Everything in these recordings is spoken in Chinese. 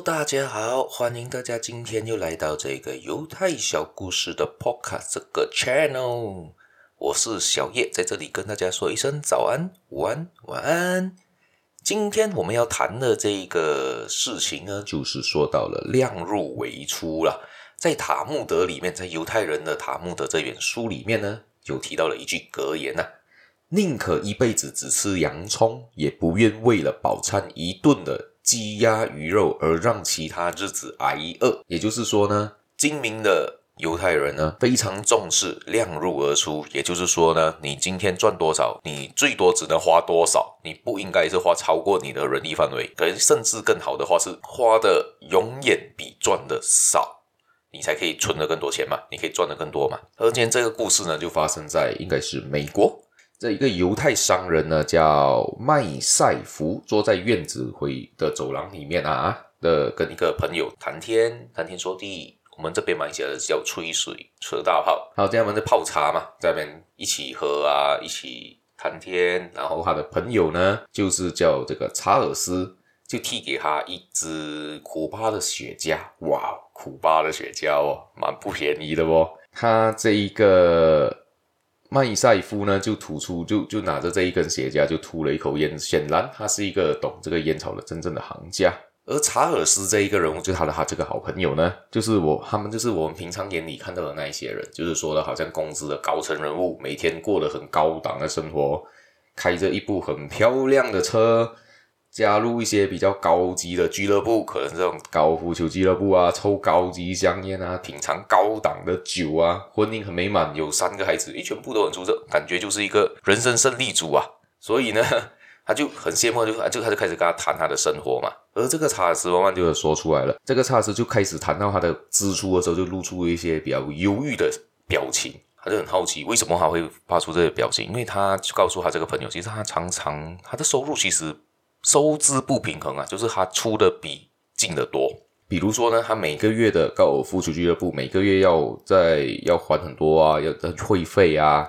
大家好，欢迎大家今天又来到这个犹太小故事的 Podcast 这个 Channel。我是小叶，在这里跟大家说一声早安、午安、晚安。今天我们要谈的这个事情呢，就是说到了量入为出了。在塔木德里面，在犹太人的塔木德这本书里面呢，有提到了一句格言呐、啊：宁可一辈子只吃洋葱，也不愿为了饱餐一顿的鸡鸭鱼肉而让其他日子挨饿。也就是说呢，精明的。犹太人呢，非常重视量入而出，也就是说呢，你今天赚多少，你最多只能花多少，你不应该是花超过你的能力范围，可能甚至更好的话是花的永远比赚的少，你才可以存得更多钱嘛，你可以赚得更多嘛。而今天这个故事呢，就发生在应该是美国，这一个犹太商人呢叫麦赛福，坐在院子会的走廊里面啊的跟一个朋友谈天谈天说地。我们这边马来西亚的叫吹水、扯大炮，还有这样们在泡茶嘛，在那边一起喝啊，一起谈天。然后他的朋友呢，就是叫这个查尔斯，就递给他一支古巴的雪茄。哇，古巴的雪茄哦，蛮不便宜的哦。他这一个麦塞夫呢，就吐出，就就拿着这一根雪茄，就吐了一口烟。显然，他是一个懂这个烟草的真正的行家。而查尔斯这一个人物，就他的他这个好朋友呢，就是我，他们就是我们平常眼里看到的那一些人，就是说的好像公司的高层人物，每天过得很高档的生活，开着一部很漂亮的车，加入一些比较高级的俱乐部，可能这种高尔夫球俱乐部啊，抽高级香烟啊，品尝高档的酒啊，婚姻很美满，有三个孩子，一全部都很出色，感觉就是一个人生胜利组啊，所以呢。他就很羡慕，就就他就开始跟他谈他的生活嘛。而这个查尔斯慢慢就有说出来了。这个查尔斯就开始谈到他的支出的时候，就露出一些比较忧郁的表情。他就很好奇，为什么他会发出这个表情？因为他就告诉他这个朋友，其实他常常他的收入其实收支不平衡啊，就是他出的比进的多。比如说呢，他每个月的高尔夫球俱乐部每个月要在要还很多啊，要的会费啊。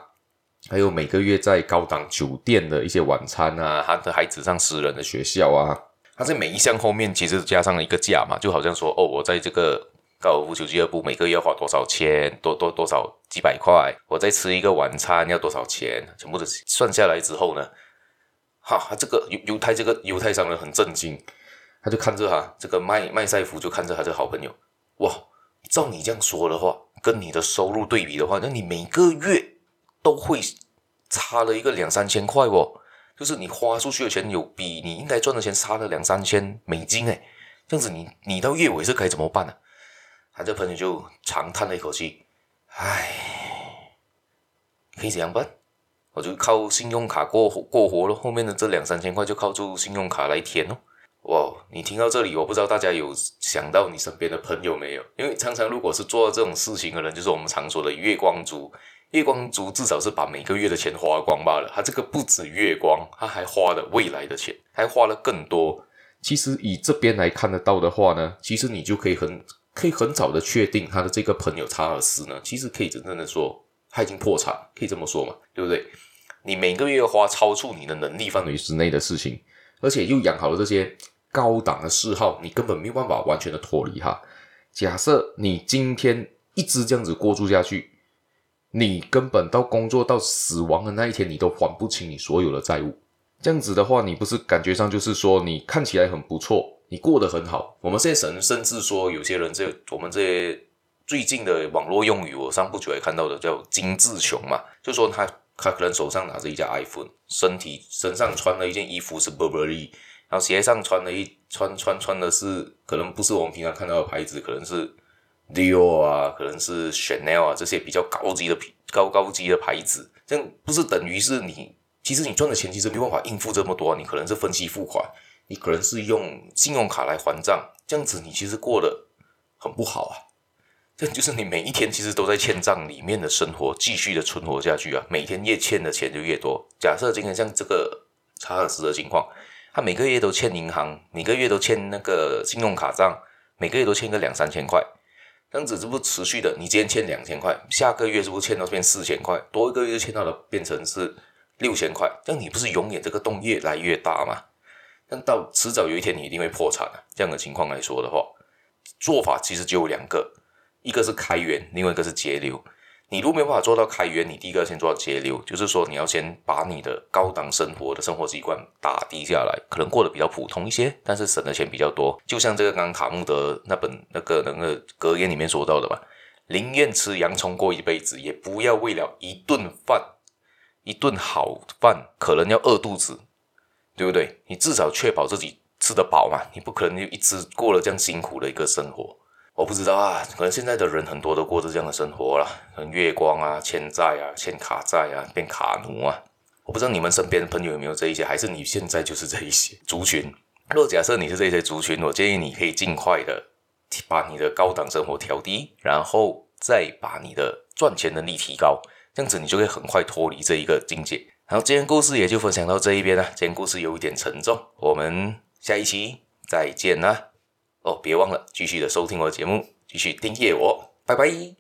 还有每个月在高档酒店的一些晚餐啊，他的孩子上私人的学校啊，他在每一项后面其实加上了一个价嘛，就好像说哦，我在这个高尔夫球俱乐部每个月要花多少钱，多多多少几百块，我再吃一个晚餐要多少钱，全部都算下来之后呢，哈，这个犹犹太这个犹太商人很震惊，他就看着哈这个麦麦赛夫就看着他这好朋友，哇，照你这样说的话，跟你的收入对比的话，那你每个月。都会差了一个两三千块哦，就是你花出去的钱有比你应该赚的钱差了两三千美金诶，这样子你你到月尾是该怎么办呢？他这朋友就长叹了一口气，唉，可以怎样办？我就靠信用卡过过活了，后面的这两三千块就靠住信用卡来填哦。哇，你听到这里，我不知道大家有想到你身边的朋友没有？因为常常如果是做这种事情的人，就是我们常说的月光族。月光族至少是把每个月的钱花光罢了，他这个不止月光，他还花了未来的钱，还花了更多。其实以这边来看得到的话呢，其实你就可以很可以很早的确定他的这个朋友查尔斯呢，其实可以真正的说他已经破产，可以这么说嘛，对不对？你每个月花超出你的能力范围之内的事情，而且又养好了这些高档的嗜好，你根本没有办法完全的脱离它。假设你今天一直这样子过住下去。你根本到工作到死亡的那一天，你都还不清你所有的债务。这样子的话，你不是感觉上就是说你看起来很不错，你过得很好。我们现在甚甚至说，有些人这我们这些最近的网络用语，我上不久也看到的叫“精致穷”嘛，就说他他可能手上拿着一架 iPhone，身体身上穿了一件衣服是 Burberry，然后鞋上穿了一穿穿穿的是可能不是我们平常看到的牌子，可能是。Dior 啊，可能是 Chanel 啊，这些比较高级的高高级的牌子，这样不是等于是你，其实你赚的钱其实没办法应付这么多，你可能是分期付款，你可能是用信用卡来还账，这样子你其实过得很不好啊。这就是你每一天其实都在欠账里面的生活，继续的存活下去啊，每天越欠的钱就越多。假设今天像这个查尔斯的情况，他每个月都欠银行，每个月都欠那个信用卡账，每个月都欠个两三千块。这样子是不是持续的？你今天欠两千块，下个月是不是欠到变四千块？多一个月就欠到了变成是六千块，这样你不是永远这个洞越来越大吗？但到迟早有一天你一定会破产啊。这样的情况来说的话，做法其实就有两个，一个是开源，另外一个是节流。你如果没有办法做到开源，你第一个先做到节流，就是说你要先把你的高档生活的生活习惯打低下来，可能过得比较普通一些，但是省的钱比较多。就像这个刚刚卡穆德那本那个那个格言里面说到的吧，宁愿吃洋葱过一辈子，也不要为了一顿饭，一顿好饭可能要饿肚子，对不对？你至少确保自己吃得饱嘛，你不可能就一直过了这样辛苦的一个生活。我不知道啊，可能现在的人很多都过着这样的生活了，很月光啊，欠债啊，欠卡债啊，变卡奴啊。我不知道你们身边的朋友有没有这一些，还是你现在就是这一些族群？若假设你是这些族群，我建议你可以尽快的把你的高档生活调低，然后再把你的赚钱能力提高，这样子你就会很快脱离这一个境界。好今天故事也就分享到这一边了，今天故事有一点沉重，我们下一期再见啦。哦，别忘了继续的收听我的节目，继续订阅我，拜拜。